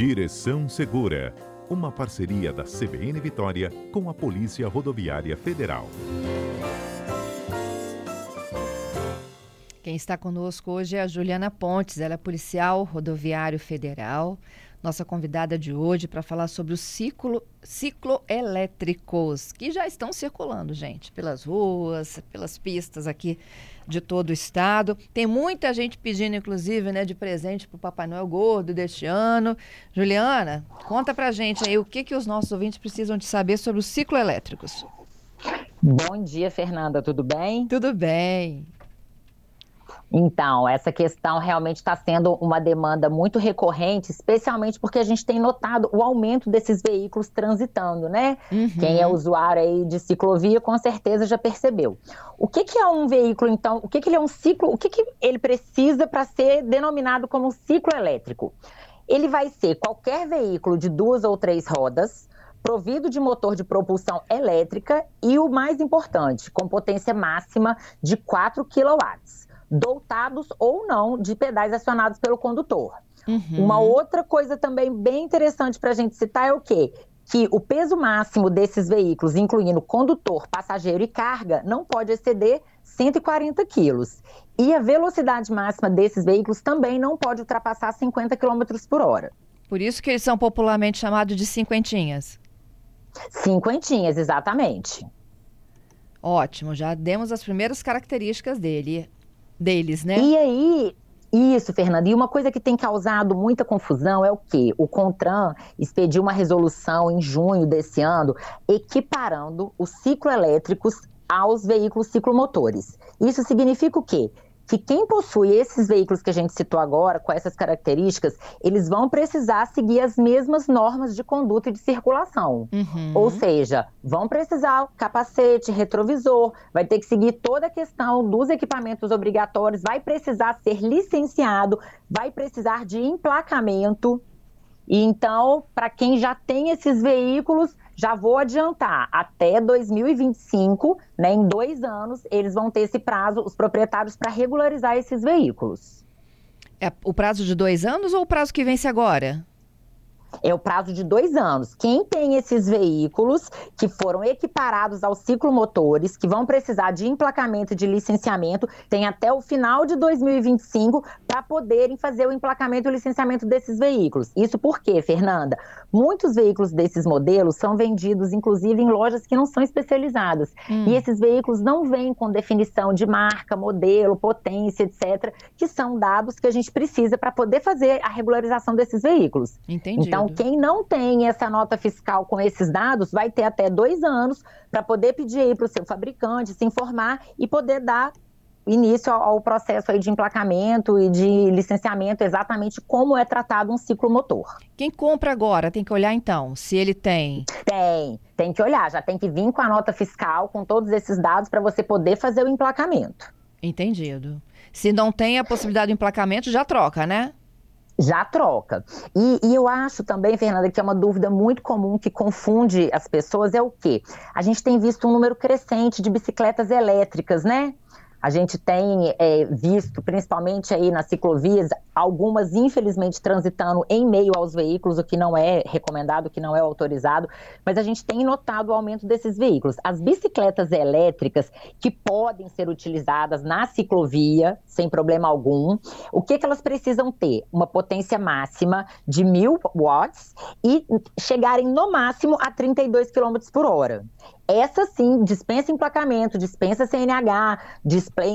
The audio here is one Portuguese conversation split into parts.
Direção Segura, uma parceria da CBN Vitória com a Polícia Rodoviária Federal. Quem está conosco hoje é a Juliana Pontes, ela é policial rodoviário federal nossa convidada de hoje para falar sobre os ciclo, cicloelétricos, que já estão circulando, gente, pelas ruas, pelas pistas aqui de todo o estado. Tem muita gente pedindo, inclusive, né, de presente para o Papai Noel Gordo deste ano. Juliana, conta para gente aí o que, que os nossos ouvintes precisam de saber sobre os cicloelétricos. Bom dia, Fernanda, tudo bem? Tudo bem. Então, essa questão realmente está sendo uma demanda muito recorrente, especialmente porque a gente tem notado o aumento desses veículos transitando, né? Uhum. Quem é usuário aí de ciclovia com certeza já percebeu. O que, que é um veículo, então? O que, que ele é um ciclo? O que, que ele precisa para ser denominado como um ciclo elétrico? Ele vai ser qualquer veículo de duas ou três rodas, provido de motor de propulsão elétrica e o mais importante, com potência máxima de 4 kW dotados ou não de pedais acionados pelo condutor. Uhum. Uma outra coisa também bem interessante para a gente citar é o quê? Que o peso máximo desses veículos, incluindo condutor, passageiro e carga, não pode exceder 140 quilos. E a velocidade máxima desses veículos também não pode ultrapassar 50 km por hora. Por isso que eles são popularmente chamados de cinquentinhas. Cinquentinhas, exatamente. Ótimo, já demos as primeiras características dele deles, né? E aí, isso, Fernanda. E uma coisa que tem causado muita confusão é o quê? O CONTRAN expediu uma resolução em junho desse ano equiparando os cicloelétricos aos veículos ciclomotores. Isso significa o quê? Que quem possui esses veículos que a gente citou agora, com essas características, eles vão precisar seguir as mesmas normas de conduta e de circulação. Uhum. Ou seja, vão precisar capacete, retrovisor, vai ter que seguir toda a questão dos equipamentos obrigatórios, vai precisar ser licenciado, vai precisar de emplacamento. E então, para quem já tem esses veículos, já vou adiantar, até 2025, né, em dois anos, eles vão ter esse prazo, os proprietários, para regularizar esses veículos. É o prazo de dois anos ou o prazo que vence agora? É o prazo de dois anos. Quem tem esses veículos que foram equiparados aos ciclomotores, que vão precisar de emplacamento e de licenciamento, tem até o final de 2025 para poderem fazer o emplacamento e o licenciamento desses veículos. Isso por quê, Fernanda? Muitos veículos desses modelos são vendidos, inclusive, em lojas que não são especializadas. Hum. E esses veículos não vêm com definição de marca, modelo, potência, etc., que são dados que a gente precisa para poder fazer a regularização desses veículos. Entendi. Então, quem não tem essa nota fiscal com esses dados vai ter até dois anos para poder pedir para o seu fabricante se informar e poder dar início ao, processo de emplacamento e de licenciamento, exatamente como é tratado um ciclo motor. Quem compra agora tem que olhar então se ele tem. Tem, tem que olhar, já tem que vir com a nota fiscal, com todos esses dados para você poder fazer o emplacamento. Entendido. Se não tem a possibilidade do emplacamento, já troca, né? Já troca. E, e, eu acho também, Fernanda, que é uma dúvida muito comum que confunde as pessoas é o quê? A gente tem visto um número crescente de bicicletas elétricas, né? A gente tem é, visto, principalmente aí nas ciclovias, algumas infelizmente transitando em meio aos veículos, o que não é recomendado, o que não é autorizado, mas a gente tem notado o aumento desses veículos. As bicicletas elétricas que podem ser utilizadas na ciclovia, sem problema algum, o que, que elas precisam ter? Uma potência máxima de mil watts e chegarem no máximo a 32 km por hora. Essa sim dispensa emplacamento, dispensa CNH,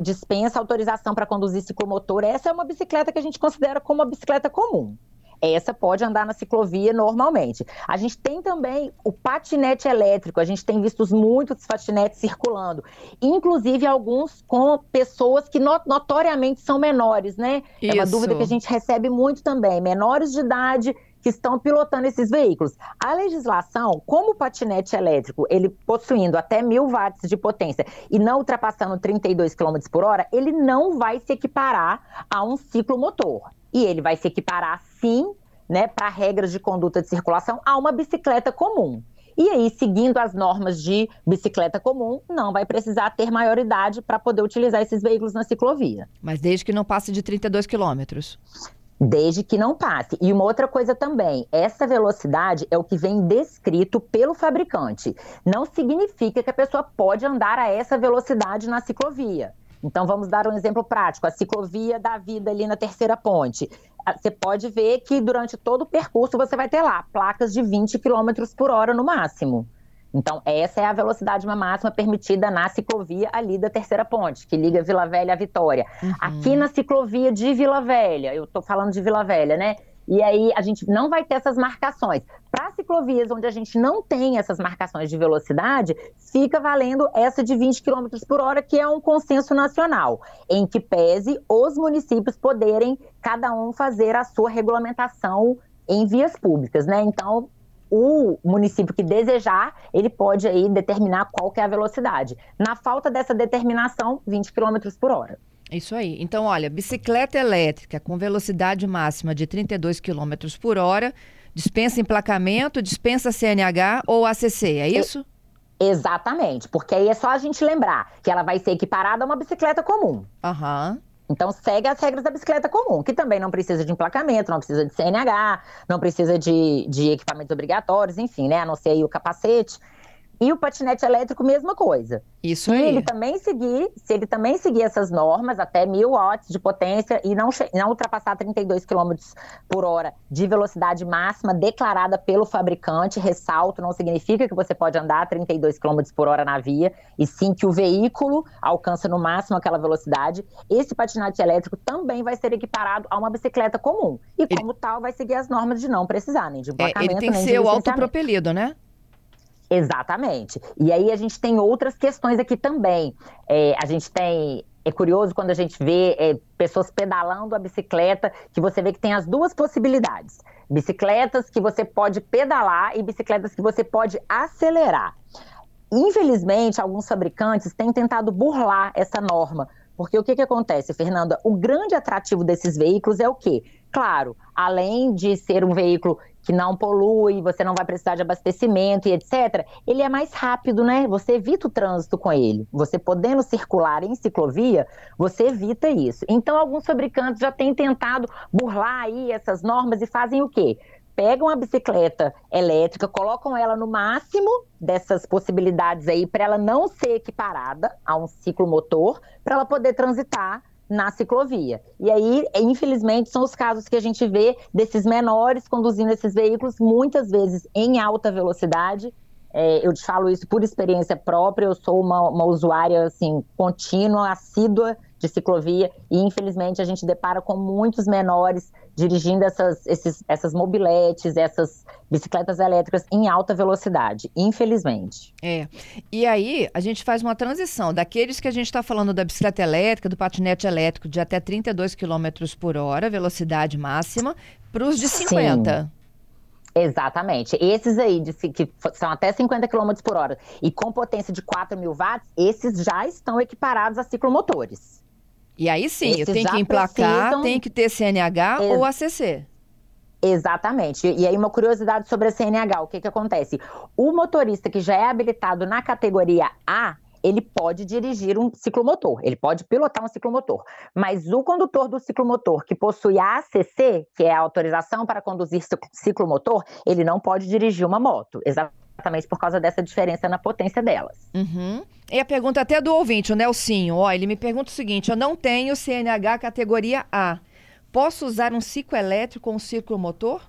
dispensa autorização para conduzir ciclomotor. Essa é uma bicicleta que a gente considera como uma bicicleta comum. Essa pode andar na ciclovia normalmente. A gente tem também o patinete elétrico, a gente tem visto muitos patinetes circulando, inclusive alguns com pessoas que notoriamente são menores, né? Isso. É uma dúvida que a gente recebe muito também. Menores de idade que estão pilotando esses veículos. A legislação, como o patinete elétrico, ele possuindo até mil watts de potência e não ultrapassando 32 km por hora, ele não vai se equiparar a um ciclomotor. E ele vai se equiparar, sim, né, para regras de conduta de circulação, a uma bicicleta comum. E aí, seguindo as normas de bicicleta comum, não vai precisar ter maioridade para poder utilizar esses veículos na ciclovia. Mas desde que não passe de 32 quilômetros Desde que não passe. E uma outra coisa também, essa velocidade é o que vem descrito pelo fabricante. Não significa que a pessoa pode andar a essa velocidade na ciclovia. Então vamos dar um exemplo prático, a ciclovia da vida ali na terceira ponte. Ah, você pode ver que durante todo o percurso você vai ter lá placas de 20 km por hora no máximo. Então, essa é a velocidade máxima permitida na ciclovia ali da Terceira Ponte, que liga Vila Velha à Vitória. Uhum. Aqui na ciclovia de Vila Velha, eu estou falando de Vila Velha, né? E aí a gente não vai ter essas marcações. Para ciclovias onde a gente não tem essas marcações de velocidade, fica valendo essa de 20 km por hora, que é um consenso nacional, em que pese os municípios poderem cada um fazer a sua regulamentação em vias públicas, né? Então, o município que desejar, ele pode aí determinar qual que é a velocidade. Na falta dessa determinação, 20 km por hora. Isso aí. Então, olha, bicicleta elétrica com velocidade máxima de 32 km por hora, dispensa emplacamento, dispensa CNH ou ACC, é isso? exatamente, porque aí é só a gente lembrar que ela vai ser equiparada a uma bicicleta comum. Aham. Uhum. Então, segue as regras da bicicleta comum, que também não precisa de emplacamento, não precisa de CNH, não precisa de, de equipamentos obrigatórios, enfim, né? A não ser aí o capacete. E o patinete elétrico, mesma coisa. Isso se aí. Ele também seguir, se ele também seguir essas normas, até mil watts de potência e não, não ultrapassar 32 km por hora de velocidade máxima declarada pelo fabricante, ressalto, não significa que você pode andar 32 km por hora na via, e sim que o veículo alcança no máximo aquela velocidade. Esse patinete elétrico também vai ser equiparado a uma bicicleta comum. E como ele... tal, vai seguir as normas de não precisar nem de emplacamento, é, ele tem que ser o autopropelido, né? Exatamente. E aí a gente tem outras questões aqui também. É, a gente tem. É curioso quando a gente vê é, pessoas pedalando a bicicleta, que você vê que tem as duas possibilidades: bicicletas que você pode pedalar e bicicletas que você pode acelerar. Infelizmente, alguns fabricantes têm tentado burlar essa norma, porque o que, que acontece, Fernanda? O grande atrativo desses veículos é o quê? Claro, além de ser um veículo que não polui, você não vai precisar de abastecimento e etc., ele é mais rápido, né? Você evita o trânsito com ele. Você podendo circular em ciclovia, você evita isso. Então, alguns fabricantes já têm tentado burlar aí essas normas e fazem o quê? Pegam a bicicleta elétrica, colocam ela no máximo dessas possibilidades aí para ela não ser equiparada a um ciclomotor, para ela poder transitar na ciclovia. E aí, infelizmente, são os casos que a gente vê desses menores conduzindo esses veículos, muitas vezes em alta velocidade. É, eu te falo isso por experiência própria, eu sou uma, uma usuária assim, contínua, assídua de ciclovia, e infelizmente a gente depara com muitos menores dirigindo essas, esses, essas mobiletes, essas bicicletas elétricas em alta velocidade, infelizmente. É. E aí a gente faz uma transição daqueles que a gente está falando da bicicleta elétrica, do patinete elétrico de até 32 km por hora, velocidade máxima, para os de 50. Sim. Exatamente. Esses aí, de, que são até 50 km por hora e com potência de 4 mil watts, esses já estão equiparados a ciclomotores. E aí sim, Esses eu tenho que emplacar, precisam... tem que ter CNH Ex ou ACC. Exatamente. E aí, uma curiosidade sobre a CNH: o que, que acontece? O motorista que já é habilitado na categoria A, ele pode dirigir um ciclomotor, ele pode pilotar um ciclomotor. Mas o condutor do ciclomotor que possui a ACC, que é a autorização para conduzir ciclomotor, ele não pode dirigir uma moto. Exatamente exatamente por causa dessa diferença na potência delas. Uhum. E a pergunta até do ouvinte, o Nelsinho, ó, ele me pergunta o seguinte, eu não tenho CNH categoria A, posso usar um ciclo elétrico ou um ciclo motor?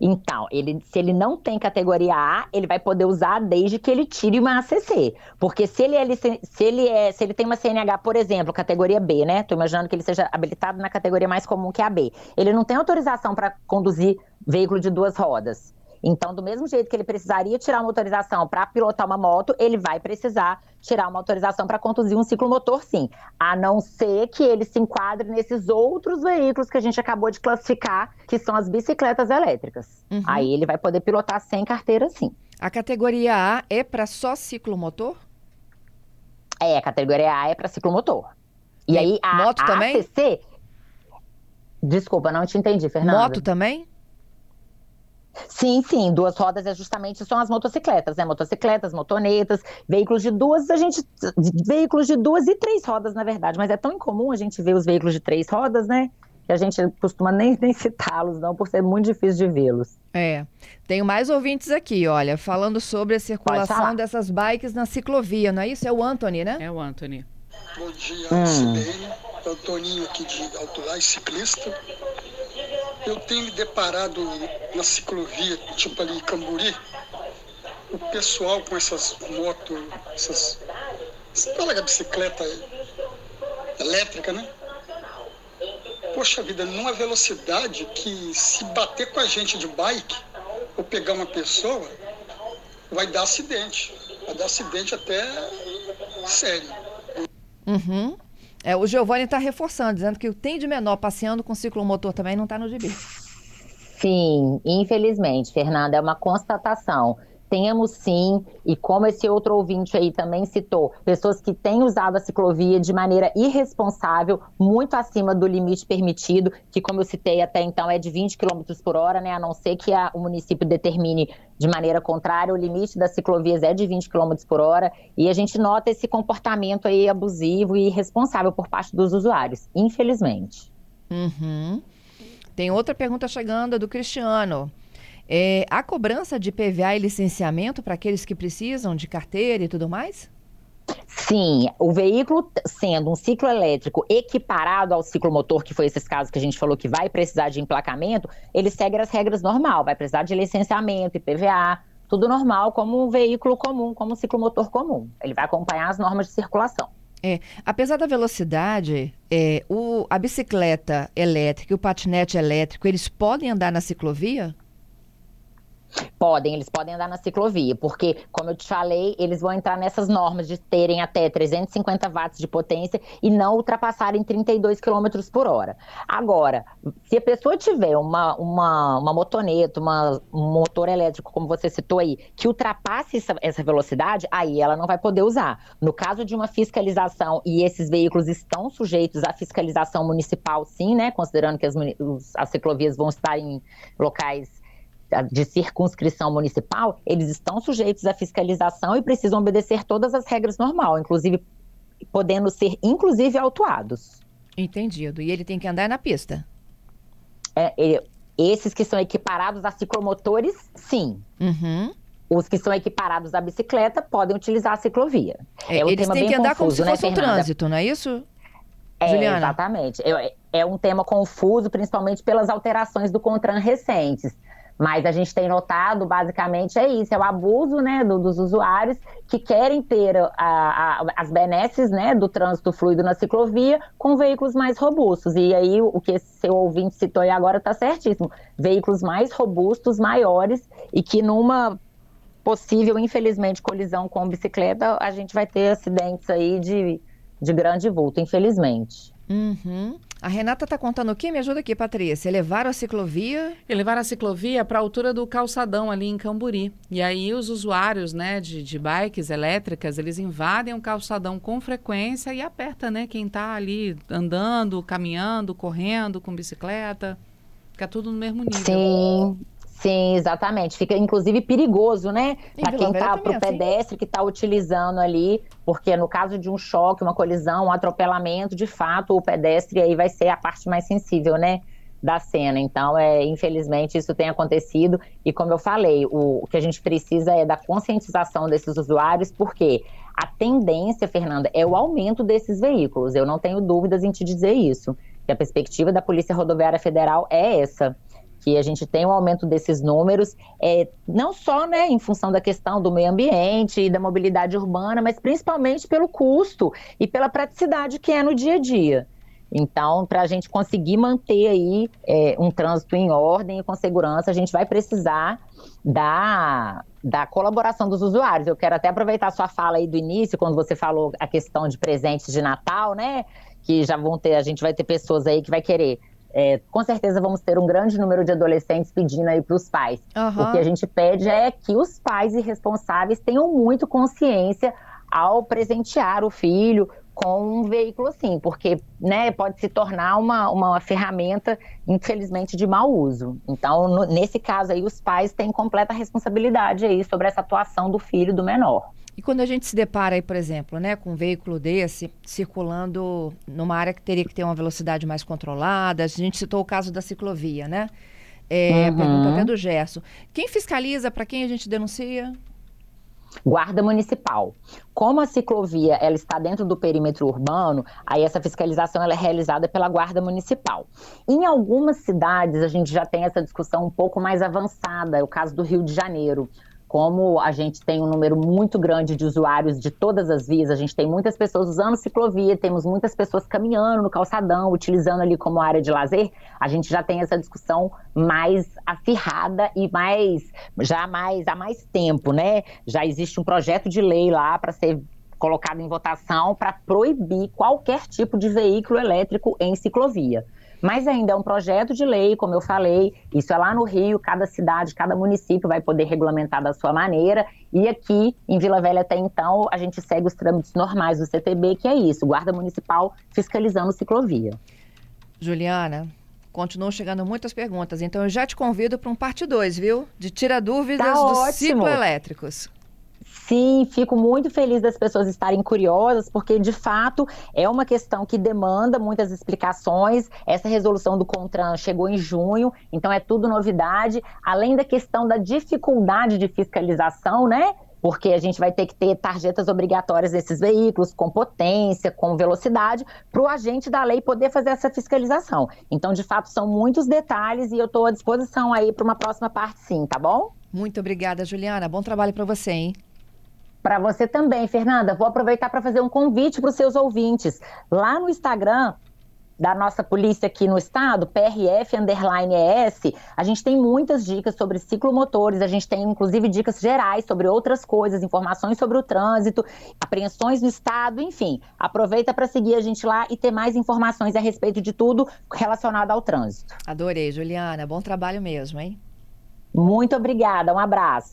Então, ele, se ele não tem categoria A, ele vai poder usar desde que ele tire uma ACC. Porque se ele, é, se ele, é, se ele tem uma CNH, por exemplo, categoria B, né? Estou imaginando que ele seja habilitado na categoria mais comum que é a B. Ele não tem autorização para conduzir veículo de duas rodas. Então, do mesmo jeito que ele precisaria tirar uma autorização para pilotar uma moto, ele vai precisar tirar uma autorização para conduzir um ciclomotor, sim. A não ser que ele se enquadre nesses outros veículos que a gente acabou de classificar, que são as bicicletas elétricas. Uhum. Aí ele vai poder pilotar sem carteira, sim. A categoria A é para só ciclomotor? É, a categoria A é para ciclomotor. E, e aí a, moto a também? ACC... Desculpa, não te entendi, Fernanda. Moto também? Sim, sim, duas rodas é justamente são as motocicletas, né? Motocicletas, motonetas, veículos de duas, a gente veículos de duas e três rodas, na verdade, mas é tão incomum a gente ver os veículos de três rodas, né? que a gente costuma nem, nem citá-los, não, por ser muito difícil de vê-los. É. Tenho mais ouvintes aqui, olha, falando sobre a circulação dessas bikes na ciclovia, não é isso? É o Anthony, né? É o Anthony. Bom dia, hum. CBN. É o Toninho aqui de Alto ciclista. Eu tenho me deparado na ciclovia, tipo ali em Camburi, o pessoal com essas motos, essas. Fala que bicicleta elétrica, né? Poxa vida, numa velocidade que se bater com a gente de bike ou pegar uma pessoa, vai dar acidente. Vai dar acidente até sério. Uhum. É, o Giovanni está reforçando, dizendo que o tem de menor passeando com ciclomotor também não está no gibi. Sim, infelizmente, Fernanda, é uma constatação temos sim, e como esse outro ouvinte aí também citou, pessoas que têm usado a ciclovia de maneira irresponsável, muito acima do limite permitido, que como eu citei até então é de 20 km por hora, né? A não ser que a, o município determine de maneira contrária, o limite das ciclovias é de 20 km por hora, e a gente nota esse comportamento aí abusivo e irresponsável por parte dos usuários, infelizmente. Uhum. Tem outra pergunta chegando do Cristiano. É, há cobrança de PVA e licenciamento para aqueles que precisam de carteira e tudo mais? Sim, o veículo sendo um ciclo elétrico equiparado ao ciclo motor, que foi esses casos que a gente falou que vai precisar de emplacamento, ele segue as regras normal, vai precisar de licenciamento e PVA, tudo normal como um veículo comum, como um ciclomotor comum. Ele vai acompanhar as normas de circulação. É, apesar da velocidade, é, o, a bicicleta elétrica e o patinete elétrico, eles podem andar na ciclovia? Podem, eles podem andar na ciclovia, porque, como eu te falei, eles vão entrar nessas normas de terem até 350 watts de potência e não ultrapassarem 32 km por hora. Agora, se a pessoa tiver uma, uma, uma motoneta, uma, um motor elétrico, como você citou aí, que ultrapasse essa, essa velocidade, aí ela não vai poder usar. No caso de uma fiscalização, e esses veículos estão sujeitos à fiscalização municipal, sim, né? Considerando que as, as ciclovias vão estar em locais de circunscrição municipal, eles estão sujeitos à fiscalização e precisam obedecer todas as regras normal, inclusive podendo ser inclusive autuados. Entendido. E ele tem que andar na pista? É, ele, esses que são equiparados a ciclomotores, sim. Uhum. Os que são equiparados à bicicleta podem utilizar a ciclovia. É, é um eles têm que andar confuso, como se né, fosse né, um trânsito, não é isso? É, Juliana? exatamente. É, é um tema confuso, principalmente pelas alterações do CONTRAN recentes. Mas a gente tem notado, basicamente, é isso: é o abuso né, do, dos usuários que querem ter a, a, as benesses né, do trânsito fluido na ciclovia com veículos mais robustos. E aí, o que seu ouvinte citou aí agora está certíssimo: veículos mais robustos, maiores, e que numa possível, infelizmente, colisão com bicicleta, a gente vai ter acidentes aí de, de grande vulto, infelizmente. Uhum. A Renata está contando o que? Me ajuda aqui, Patrícia. Elevaram a ciclovia? Elevaram a ciclovia para a altura do calçadão ali em Camburi. E aí os usuários né, de, de bikes elétricas, eles invadem o calçadão com frequência e aperta né, quem está ali andando, caminhando, correndo, com bicicleta. Fica tudo no mesmo nível. Sim, Sim, exatamente. Fica inclusive perigoso, né? Para quem tá, para o assim. pedestre que está utilizando ali, porque no caso de um choque, uma colisão, um atropelamento, de fato, o pedestre aí vai ser a parte mais sensível, né? Da cena. Então, é, infelizmente, isso tem acontecido. E como eu falei, o, o que a gente precisa é da conscientização desses usuários, porque a tendência, Fernanda, é o aumento desses veículos. Eu não tenho dúvidas em te dizer isso. Que a perspectiva da Polícia Rodoviária Federal é essa que a gente tem um aumento desses números, é, não só né, em função da questão do meio ambiente e da mobilidade urbana, mas principalmente pelo custo e pela praticidade que é no dia a dia. Então, para a gente conseguir manter aí é, um trânsito em ordem e com segurança, a gente vai precisar da, da colaboração dos usuários. Eu quero até aproveitar sua fala aí do início, quando você falou a questão de presentes de Natal, né? Que já vão ter, a gente vai ter pessoas aí que vai querer é, com certeza vamos ter um grande número de adolescentes pedindo aí para os pais. Uhum. O que a gente pede é que os pais irresponsáveis tenham muito consciência ao presentear o filho com um veículo assim, porque né, pode se tornar uma, uma ferramenta, infelizmente, de mau uso. Então, no, nesse caso aí, os pais têm completa responsabilidade aí sobre essa atuação do filho do menor. E quando a gente se depara aí, por exemplo, né, com um veículo desse circulando numa área que teria que ter uma velocidade mais controlada, a gente citou o caso da ciclovia, né? É, Uhum. Pergunta até do Gerson. Quem fiscaliza, para quem a gente denuncia? Guarda Municipal. Como a ciclovia ela está dentro do perímetro urbano, aí essa fiscalização ela é realizada pela Guarda Municipal. Em algumas cidades a gente já tem essa discussão um pouco mais avançada, é o caso do Rio de Janeiro. Como a gente tem um número muito grande de usuários de todas as vias, a gente tem muitas pessoas usando ciclovia, temos muitas pessoas caminhando no calçadão, utilizando ali como área de lazer, a gente já tem essa discussão mais acirrada e mais já mais há mais tempo, né? Já existe um projeto de lei lá para ser colocado em votação para proibir qualquer tipo de veículo elétrico em ciclovia. Mas ainda é um projeto de lei, como eu falei, isso é lá no Rio, cada cidade, cada município vai poder regulamentar da sua maneira. E aqui, em Vila Velha até então, a gente segue os trâmites normais do CTB, que é isso, Guarda Municipal fiscalizando ciclovia. Juliana, continuam chegando muitas perguntas, então eu já te convido para um parte 2, viu? De tira dúvidas Tá dos ótimo. cicloelétricos. Sim, fico muito feliz das pessoas estarem curiosas, porque de fato é uma questão que demanda muitas explicações. Essa resolução do CONTRAN chegou em junho, então é tudo novidade, além da questão da dificuldade de fiscalização, né? Porque a gente vai ter que ter tarjetas obrigatórias desses veículos, com potência, com velocidade, para o agente da lei poder fazer essa fiscalização. Então, de fato, são muitos detalhes e eu estou à disposição aí para uma próxima parte, sim, tá bom? Muito obrigada, Juliana. Bom trabalho para você, hein? Para você também, Fernanda, vou aproveitar para fazer um convite para os seus ouvintes. Lá no Instagram da nossa polícia aqui no estado, PRF underline ES, a gente tem muitas dicas sobre ciclomotores, a gente tem inclusive dicas gerais sobre outras coisas, informações sobre o trânsito, apreensões no estado, enfim. Aproveita para seguir a gente lá e ter mais informações a respeito de tudo relacionado ao trânsito. Adorei, Juliana. Bom trabalho mesmo, hein? Muito obrigada, um abraço.